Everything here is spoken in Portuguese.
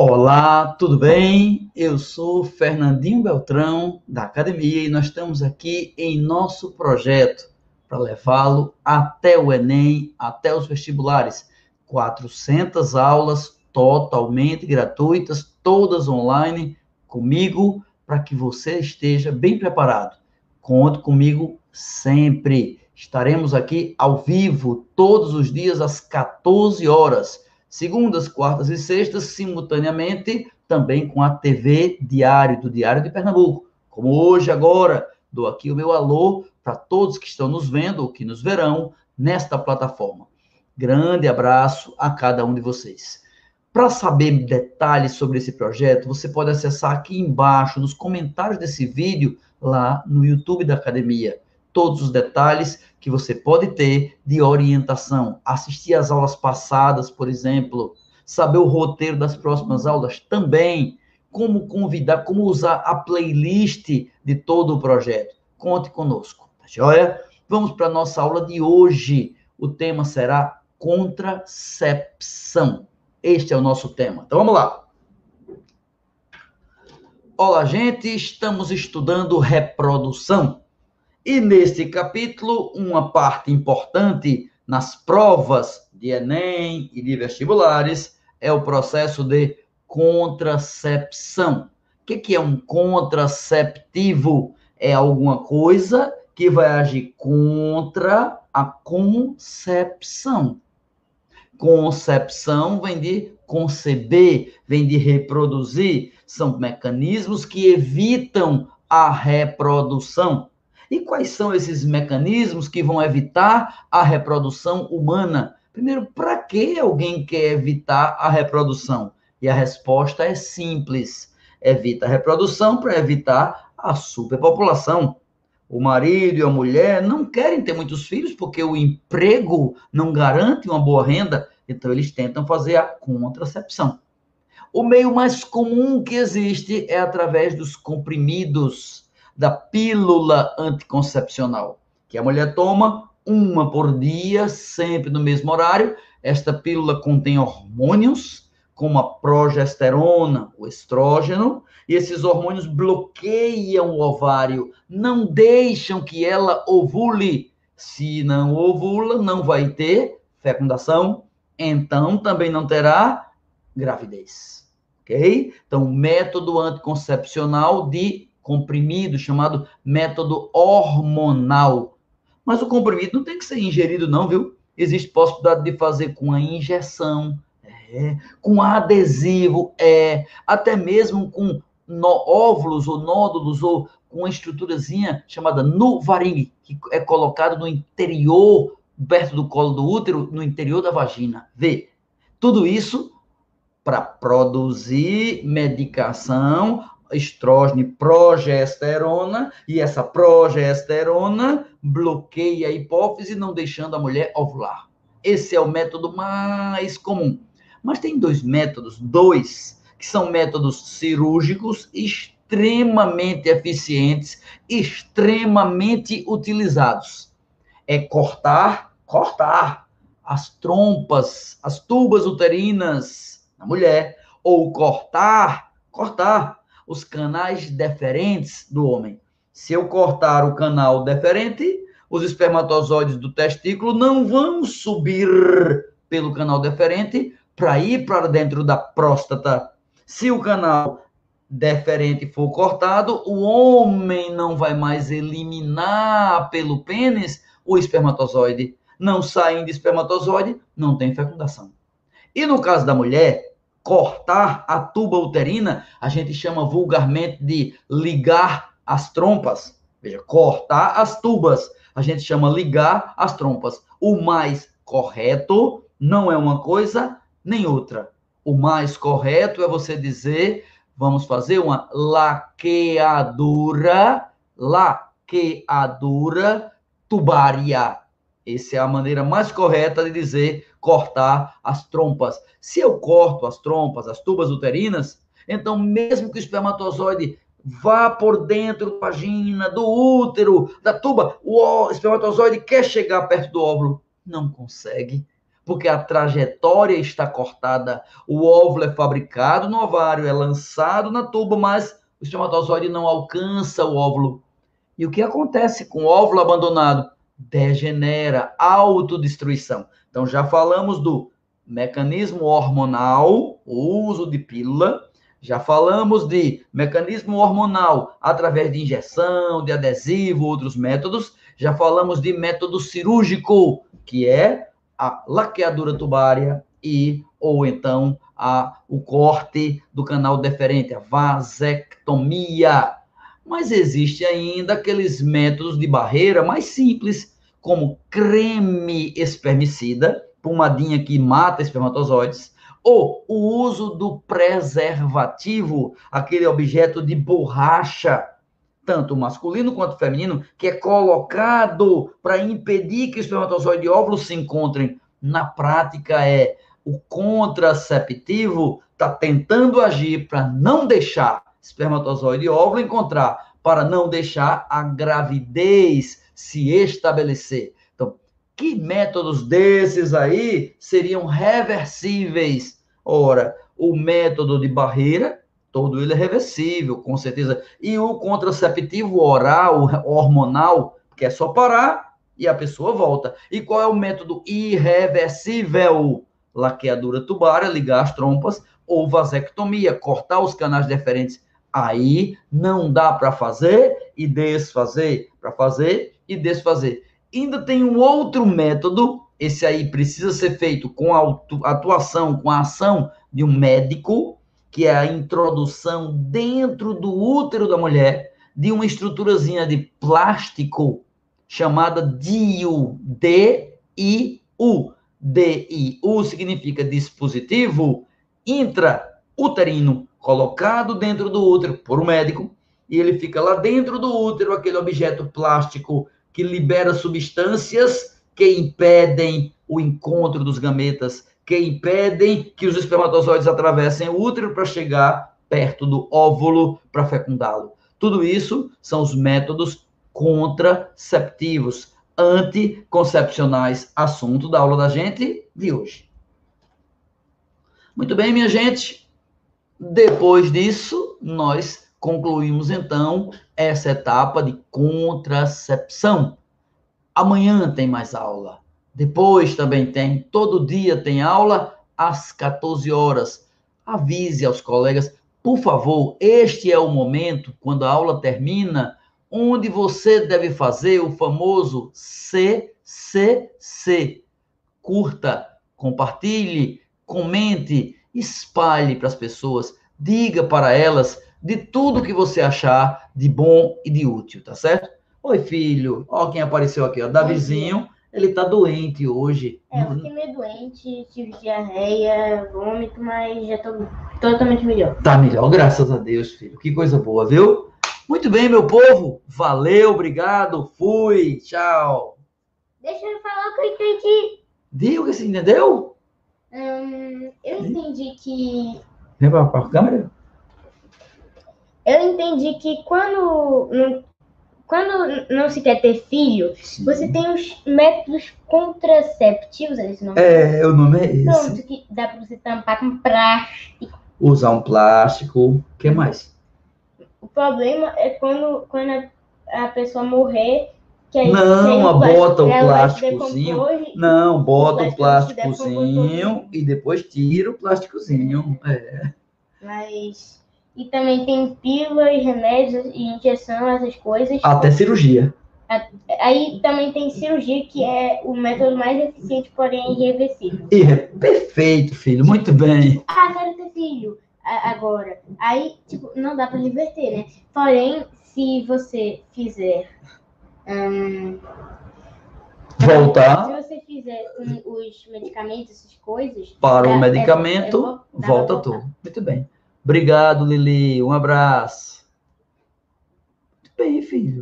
Olá, tudo bem? Eu sou Fernandinho Beltrão, da academia, e nós estamos aqui em nosso projeto para levá-lo até o Enem, até os vestibulares. 400 aulas totalmente gratuitas, todas online, comigo, para que você esteja bem preparado. Conte comigo sempre. Estaremos aqui ao vivo todos os dias às 14 horas segundas, quartas e sextas, simultaneamente também com a TV Diário, do Diário de Pernambuco. Como hoje, agora, dou aqui o meu alô para todos que estão nos vendo ou que nos verão nesta plataforma. Grande abraço a cada um de vocês. Para saber detalhes sobre esse projeto, você pode acessar aqui embaixo, nos comentários desse vídeo, lá no YouTube da Academia todos os detalhes que você pode ter de orientação, assistir às aulas passadas, por exemplo, saber o roteiro das próximas aulas também, como convidar, como usar a playlist de todo o projeto. Conte conosco, tá joia? Vamos para a nossa aula de hoje. O tema será contracepção. Este é o nosso tema. Então vamos lá. Olá, gente, estamos estudando reprodução. E neste capítulo, uma parte importante nas provas de Enem e de vestibulares é o processo de contracepção. O que é um contraceptivo? É alguma coisa que vai agir contra a concepção. Concepção vem de conceber, vem de reproduzir, são mecanismos que evitam a reprodução. E quais são esses mecanismos que vão evitar a reprodução humana? Primeiro, para que alguém quer evitar a reprodução? E a resposta é simples: evita a reprodução para evitar a superpopulação. O marido e a mulher não querem ter muitos filhos porque o emprego não garante uma boa renda, então eles tentam fazer a contracepção. O meio mais comum que existe é através dos comprimidos da pílula anticoncepcional, que a mulher toma uma por dia, sempre no mesmo horário. Esta pílula contém hormônios, como a progesterona, o estrógeno, e esses hormônios bloqueiam o ovário, não deixam que ela ovule. Se não ovula, não vai ter fecundação, então também não terá gravidez. Ok? Então, método anticoncepcional de comprimido chamado método hormonal. Mas o comprimido não tem que ser ingerido, não, viu? Existe possibilidade de fazer com a injeção, é, com adesivo, é, até mesmo com óvulos ou nódulos ou com uma estruturazinha chamada nuvaring, que é colocado no interior, perto do colo do útero, no interior da vagina. Vê, tudo isso para produzir medicação estrógeno e progesterona, e essa progesterona bloqueia a hipófise, não deixando a mulher ovular. Esse é o método mais comum. Mas tem dois métodos, dois, que são métodos cirúrgicos extremamente eficientes, extremamente utilizados. É cortar, cortar as trompas, as tubas uterinas na mulher, ou cortar, cortar os canais deferentes do homem. Se eu cortar o canal deferente, os espermatozoides do testículo não vão subir pelo canal deferente para ir para dentro da próstata. Se o canal deferente for cortado, o homem não vai mais eliminar pelo pênis o espermatozoide. Não saindo espermatozoide, não tem fecundação. E no caso da mulher, cortar a tuba uterina, a gente chama vulgarmente de ligar as trompas. Veja, cortar as tubas, a gente chama ligar as trompas. O mais correto não é uma coisa nem outra. O mais correto é você dizer, vamos fazer uma laqueadura, laqueadura tubária. Essa é a maneira mais correta de dizer cortar as trompas. Se eu corto as trompas, as tubas uterinas, então mesmo que o espermatozoide vá por dentro da vagina, do útero, da tuba, o espermatozoide quer chegar perto do óvulo, não consegue, porque a trajetória está cortada. O óvulo é fabricado no ovário, é lançado na tuba, mas o espermatozoide não alcança o óvulo. E o que acontece com o óvulo abandonado? Degenera, autodestruição. Então já falamos do mecanismo hormonal, o uso de pílula, já falamos de mecanismo hormonal através de injeção, de adesivo, outros métodos. Já falamos de método cirúrgico, que é a laqueadura tubária e ou então a, o corte do canal deferente, a vasectomia. Mas existe ainda aqueles métodos de barreira mais simples, como creme espermicida, pomadinha que mata espermatozoides, ou o uso do preservativo, aquele objeto de borracha, tanto masculino quanto feminino, que é colocado para impedir que espermatozoide e óvulo se encontrem. Na prática, é o contraceptivo está tentando agir para não deixar espermatozoide e óvulo encontrar, para não deixar a gravidez se estabelecer. Então, que métodos desses aí seriam reversíveis Ora, o método de barreira, todo ele é reversível, com certeza. E o contraceptivo oral, hormonal, que é só parar e a pessoa volta. E qual é o método irreversível? Laqueadura tubária, ligar as trompas, ou vasectomia, cortar os canais deferentes. Aí não dá para fazer e desfazer, para fazer e desfazer. Ainda tem um outro método esse aí precisa ser feito com a atuação, com a ação de um médico, que é a introdução dentro do útero da mulher de uma estruturazinha de plástico chamada DIU, D-I-U. D-I-U significa dispositivo intrauterino, colocado dentro do útero por um médico, e ele fica lá dentro do útero, aquele objeto plástico que libera substâncias que impedem o encontro dos gametas, que impedem que os espermatozoides atravessem o útero para chegar perto do óvulo para fecundá-lo. Tudo isso são os métodos contraceptivos, anticoncepcionais, assunto da aula da gente de hoje. Muito bem, minha gente. Depois disso, nós concluímos então essa etapa de contracepção. Amanhã tem mais aula. Depois também tem. Todo dia tem aula às 14 horas. Avise aos colegas, por favor, este é o momento, quando a aula termina, onde você deve fazer o famoso CCC. Curta, compartilhe, comente, espalhe para as pessoas, diga para elas de tudo que você achar de bom e de útil, tá certo? Oi, filho. Ó, quem apareceu aqui, ó. Davizinho. Ele tá doente hoje. É, eu fiquei meio doente, tive diarreia, vômito, mas já tô totalmente melhor. Tá melhor, graças a Deus, filho. Que coisa boa, viu? Muito bem, meu povo. Valeu, obrigado. Fui. Tchau. Deixa eu falar o que eu entendi. Diga o que você entendeu? Hum, eu entendi que. Vem pra, pra câmera? Eu entendi que quando quando não se quer ter filho, Sim. você tem os métodos contraceptivos, é esse nome? É, o nome é esse. Pronto, que dá para você tampar com plástico. Usar um plástico. O que mais? O problema é quando, quando a, a pessoa morrer. Não, o bota o plásticozinho. Não, bota o plásticozinho e depois tira o plásticozinho. É. Mas e também tem pílulas, remédios e injeção, essas coisas. Até cirurgia. Aí também tem cirurgia, que é o método mais eficiente, porém irreversível. É perfeito, filho, muito bem. Ah, quero ter filho agora. Aí, tipo, não dá para reverter, né? Porém, se você fizer. Hum, Voltar. Se você fizer os medicamentos, essas coisas. Para o medicamento, é, é, volta tudo. Muito bem. Obrigado, Lili. Um abraço. Muito bem, filho.